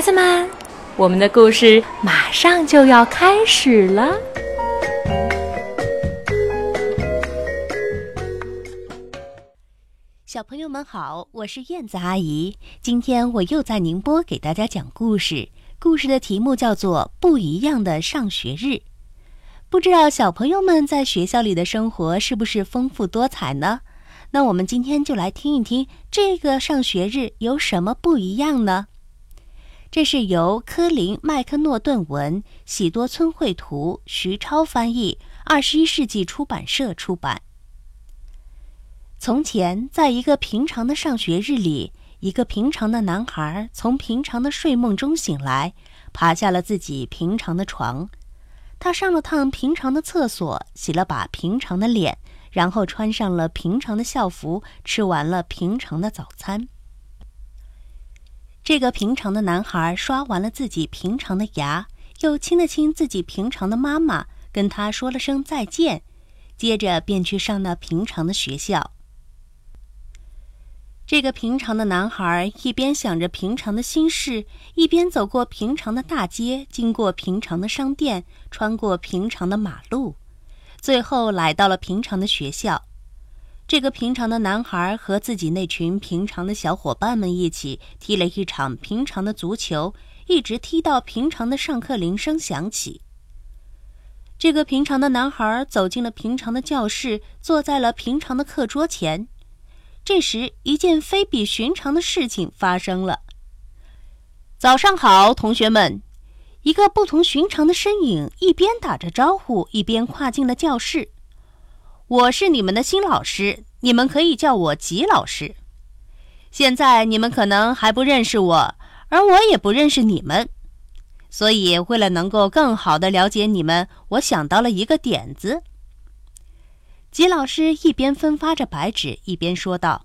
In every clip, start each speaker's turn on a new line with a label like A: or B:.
A: 孩子们，我们的故事马上就要开始了。
B: 小朋友们好，我是燕子阿姨。今天我又在宁波给大家讲故事，故事的题目叫做《不一样的上学日》。不知道小朋友们在学校里的生活是不是丰富多彩呢？那我们今天就来听一听这个上学日有什么不一样呢？这是由科林·麦克诺顿文、喜多村绘图、徐超翻译，二十一世纪出版社出版。从前，在一个平常的上学日里，一个平常的男孩从平常的睡梦中醒来，爬下了自己平常的床。他上了趟平常的厕所，洗了把平常的脸，然后穿上了平常的校服，吃完了平常的早餐。这个平常的男孩刷完了自己平常的牙，又亲了亲自己平常的妈妈，跟他说了声再见，接着便去上那平常的学校。这个平常的男孩一边想着平常的心事，一边走过平常的大街，经过平常的商店，穿过平常的马路，最后来到了平常的学校。这个平常的男孩和自己那群平常的小伙伴们一起踢了一场平常的足球，一直踢到平常的上课铃声响起。这个平常的男孩走进了平常的教室，坐在了平常的课桌前。这时，一件非比寻常的事情发生了。早上好，同学们！一个不同寻常的身影一边打着招呼，一边跨进了教室。我是你们的新老师，你们可以叫我吉老师。现在你们可能还不认识我，而我也不认识你们，所以为了能够更好的了解你们，我想到了一个点子。吉老师一边分发着白纸，一边说道：“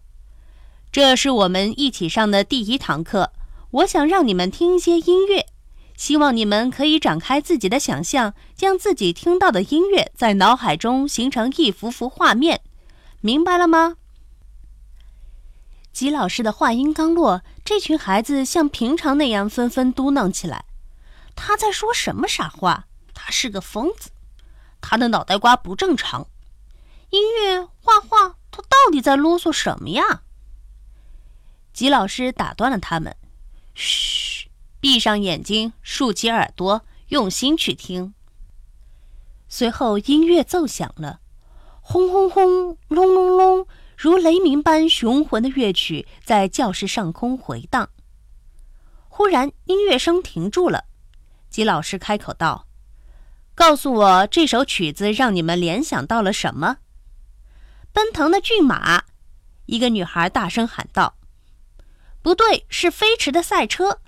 B: 这是我们一起上的第一堂课，我想让你们听一些音乐。”希望你们可以展开自己的想象，将自己听到的音乐在脑海中形成一幅幅画面，明白了吗？吉老师的话音刚落，这群孩子像平常那样纷纷嘟囔起来：“他在说什么傻话？他是个疯子，他的脑袋瓜不正常。音乐、画画，他到底在啰嗦什么呀？”吉老师打断了他们：“嘘。”闭上眼睛，竖起耳朵，用心去听。随后，音乐奏响了，轰轰轰，隆隆隆，如雷鸣般雄浑的乐曲在教室上空回荡。忽然，音乐声停住了。吉老师开口道：“告诉我，这首曲子让你们联想到了什么？”奔腾的骏马，一个女孩大声喊道：“不对，是飞驰的赛车。”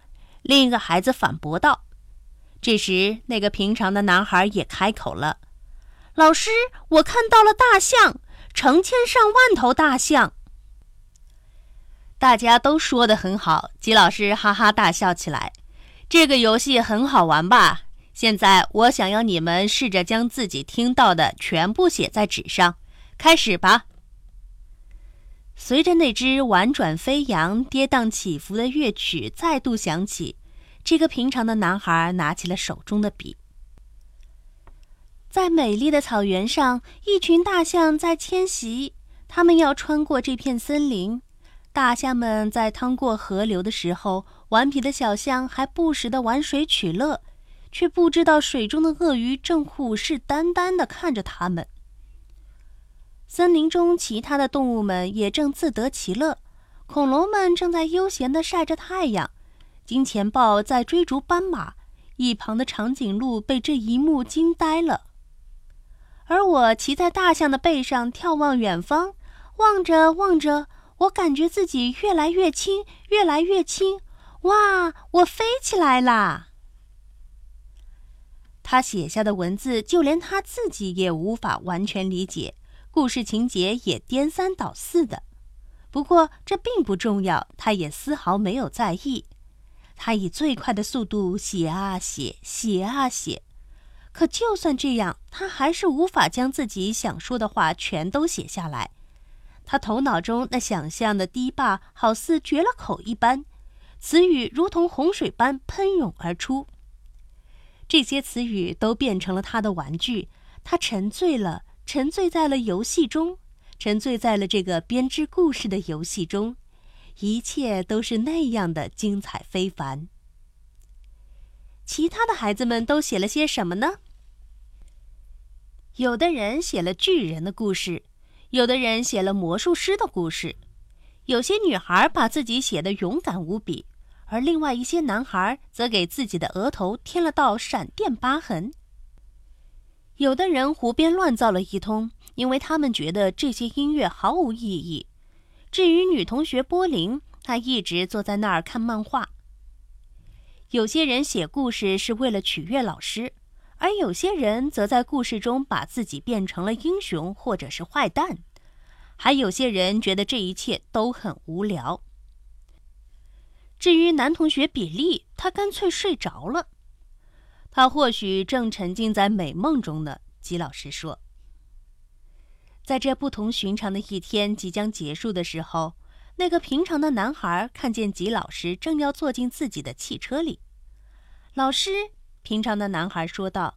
B: 另一个孩子反驳道：“这时，那个平常的男孩也开口了：‘老师，我看到了大象，成千上万头大象。’大家都说的很好。”吉老师哈哈大笑起来。“这个游戏很好玩吧？现在，我想要你们试着将自己听到的全部写在纸上。开始吧。”随着那支婉转飞扬、跌宕起伏的乐曲再度响起，这个平常的男孩拿起了手中的笔。在美丽的草原上，一群大象在迁徙，它们要穿过这片森林。大象们在趟过河流的时候，顽皮的小象还不时地玩水取乐，却不知道水中的鳄鱼正虎视眈眈地看着它们。森林中其他的动物们也正自得其乐，恐龙们正在悠闲地晒着太阳，金钱豹在追逐斑马，一旁的长颈鹿被这一幕惊呆了。而我骑在大象的背上，眺望远方，望着望着，我感觉自己越来越轻，越来越轻，哇，我飞起来啦！他写下的文字，就连他自己也无法完全理解。故事情节也颠三倒四的，不过这并不重要，他也丝毫没有在意。他以最快的速度写啊写，写啊写，可就算这样，他还是无法将自己想说的话全都写下来。他头脑中那想象的堤坝好似绝了口一般，词语如同洪水般喷涌而出。这些词语都变成了他的玩具，他沉醉了，沉醉在了游戏中，沉醉在了这个编织故事的游戏中，一切都是那样的精彩非凡。其他的孩子们都写了些什么呢？有的人写了巨人的故事，有的人写了魔术师的故事，有些女孩把自己写得勇敢无比。而另外一些男孩则给自己的额头添了道闪电疤痕。有的人胡编乱造了一通，因为他们觉得这些音乐毫无意义。至于女同学波琳，她一直坐在那儿看漫画。有些人写故事是为了取悦老师，而有些人则在故事中把自己变成了英雄或者是坏蛋。还有些人觉得这一切都很无聊。至于男同学比利，他干脆睡着了。他或许正沉浸在美梦中呢。吉老师说：“在这不同寻常的一天即将结束的时候，那个平常的男孩看见吉老师正要坐进自己的汽车里。老师，平常的男孩说道：‘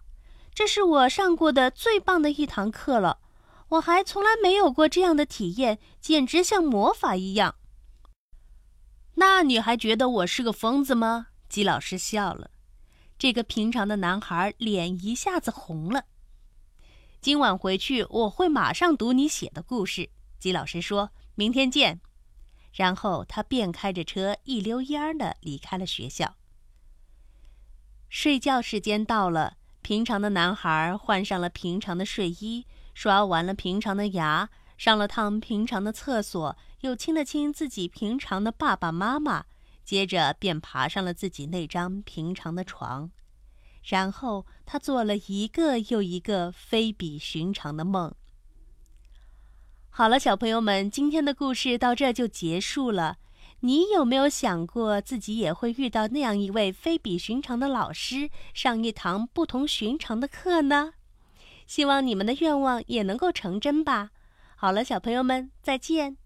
B: 这是我上过的最棒的一堂课了，我还从来没有过这样的体验，简直像魔法一样。’”那你还觉得我是个疯子吗？吉老师笑了。这个平常的男孩脸一下子红了。今晚回去我会马上读你写的故事。姬老师说：“明天见。”然后他便开着车一溜烟儿的离开了学校。睡觉时间到了，平常的男孩换上了平常的睡衣，刷完了平常的牙，上了趟平常的厕所。又亲了亲自己平常的爸爸妈妈，接着便爬上了自己那张平常的床，然后他做了一个又一个非比寻常的梦。好了，小朋友们，今天的故事到这就结束了。你有没有想过自己也会遇到那样一位非比寻常的老师，上一堂不同寻常的课呢？希望你们的愿望也能够成真吧。好了，小朋友们，再见。